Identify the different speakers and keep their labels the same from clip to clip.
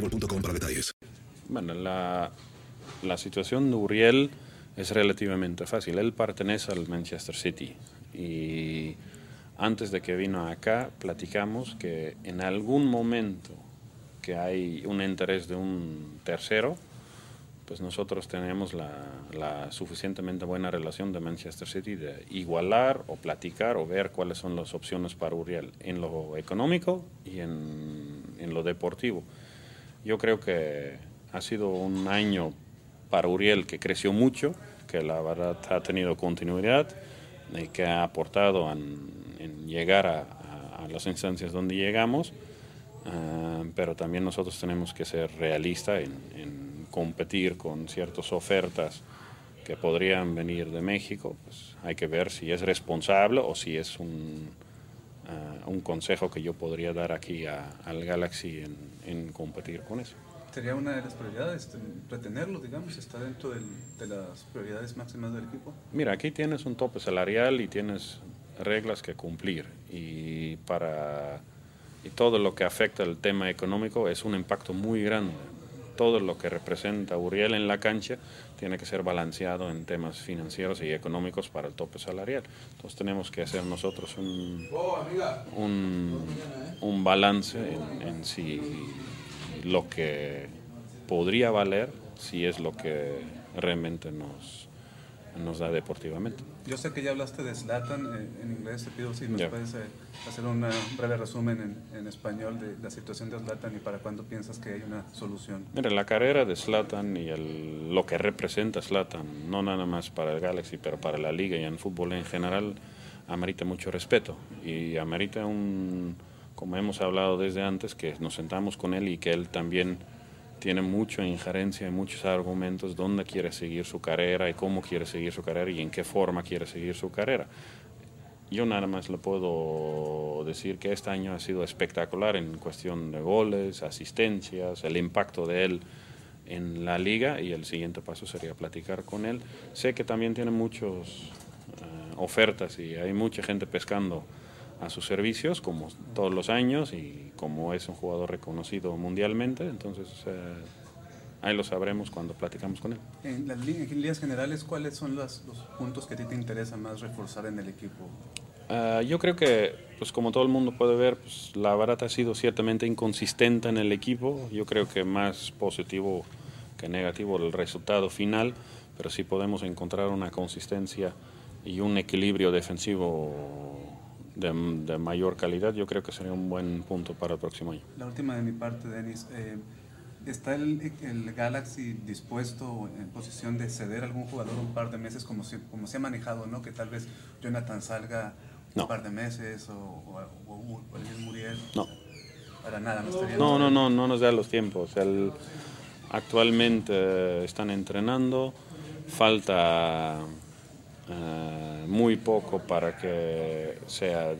Speaker 1: boostmobile.com para detalles.
Speaker 2: Bueno, la, la situación de Uriel es relativamente fácil. Él pertenece al Manchester City y antes de que vino acá platicamos que en algún momento que hay un interés de un tercero, pues nosotros tenemos la, la suficientemente buena relación de Manchester City de igualar o platicar o ver cuáles son las opciones para Uriel en lo económico y en, en lo deportivo. Yo creo que ha sido un año para Uriel que creció mucho, que la verdad ha tenido continuidad y que ha aportado en, llegar a, las instancias donde llegamos, Ah, pero también nosotros tenemos que ser realistas en, en competir con ciertas ofertas que podrían venir de México. Pues hay que ver si es responsable o si es un, ah, un consejo que yo podría dar aquí a- al Galaxy en, en competir con eso.
Speaker 3: Sería una de las prioridades, ten- retenerlo, digamos, está dentro del- de las prioridades máximas del equipo.
Speaker 2: Mira, aquí tienes un tope salarial y tienes reglas que cumplir y para y todo lo que afecta el tema económico es un impacto muy grande. Todo lo que representa Uriel en la cancha tiene que ser balanceado en temas financieros y económicos para el tope salarial. Entonces tenemos que hacer nosotros un, un, un balance en, en si lo que podría valer, si es lo que realmente nos, nos da deportivamente.
Speaker 3: Yo sé que ya hablaste de Zlatan eh, en inglés, te pido si nos
Speaker 2: Ya.
Speaker 3: puedes eh, hacer un eh, breve resumen en, en español de la situación de Zlatan y para cuándo piensas que hay una solución.
Speaker 2: Mira, la carrera de Slatan y el- lo que representa Slatan, no nada más para el Galaxy, pero para la liga y en fútbol en general, amerita mucho respeto y amerita un, como hemos hablado desde antes, que nos sentamos con él y que él también tiene mucha injerencia y muchos argumentos dónde quiere seguir su carrera y cómo quiere seguir su carrera y en qué forma quiere seguir su carrera. Yo nada más le puedo decir que este año ha sido espectacular en cuestión de goles, asistencias, el impacto de él en la liga y el siguiente paso sería platicar con él. Sé que también tiene muchas ofertas y hay mucha gente pescando a sus servicios como todos los años y como es un jugador reconocido mundialmente, entonces eh, ahí lo sabremos cuando platicamos con él.
Speaker 3: En las líneas generales, ¿cuáles son las- los puntos que a ti te interesa más reforzar en el equipo?
Speaker 2: Ah, yo creo que, pues como todo el mundo puede ver, pues, la barata ha sido ciertamente inconsistente en el equipo. Yo creo que más positivo que negativo el resultado final, pero sí podemos encontrar una consistencia y un equilibrio defensivo de, de, mayor calidad, yo creo que sería un buen punto para el próximo año.
Speaker 3: La última de mi parte, Denis. Eh, ¿Está el, el, Galaxy dispuesto en posición de ceder a algún jugador un par de meses como se, como se ha manejado, ¿no? Que tal vez Jonathan salga
Speaker 2: no.
Speaker 3: un par de meses o, o, o, o el Muriel.
Speaker 2: No.
Speaker 3: Para nada, no estaría.
Speaker 2: No, no, no, no nos da los tiempos. El, actualmente están entrenando, falta uh, muy poco para que sea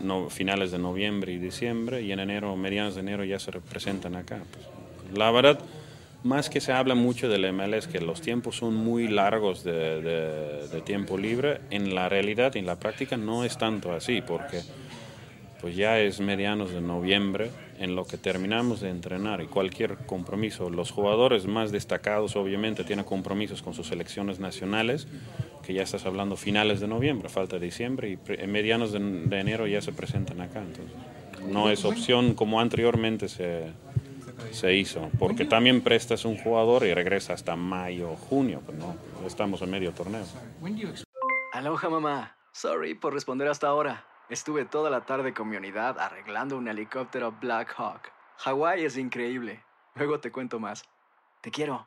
Speaker 2: no, finales de noviembre y diciembre y en enero, medianos de enero ya se representan acá. Pues, la verdad, más que se habla mucho del MLS, que los tiempos son muy largos de, de, de, tiempo libre, en la realidad y en la práctica no es tanto así, porque pues ya es medianos de noviembre en lo que terminamos de entrenar y cualquier compromiso. Los jugadores más destacados obviamente tienen compromisos con sus selecciones nacionales, que ya estás hablando finales de noviembre, falta diciembre y en medianos de, de enero ya se presentan acá. Entonces, no es opción como anteriormente se, se hizo, porque también prestas un jugador y regresa hasta mayo, junio, pues no, estamos en medio torneo.
Speaker 4: Aloha mamá, sorry por responder hasta ahora. Estuve toda la tarde con mi unidad arreglando un helicóptero Black Hawk. Hawái es increíble. Luego te cuento más. Te quiero.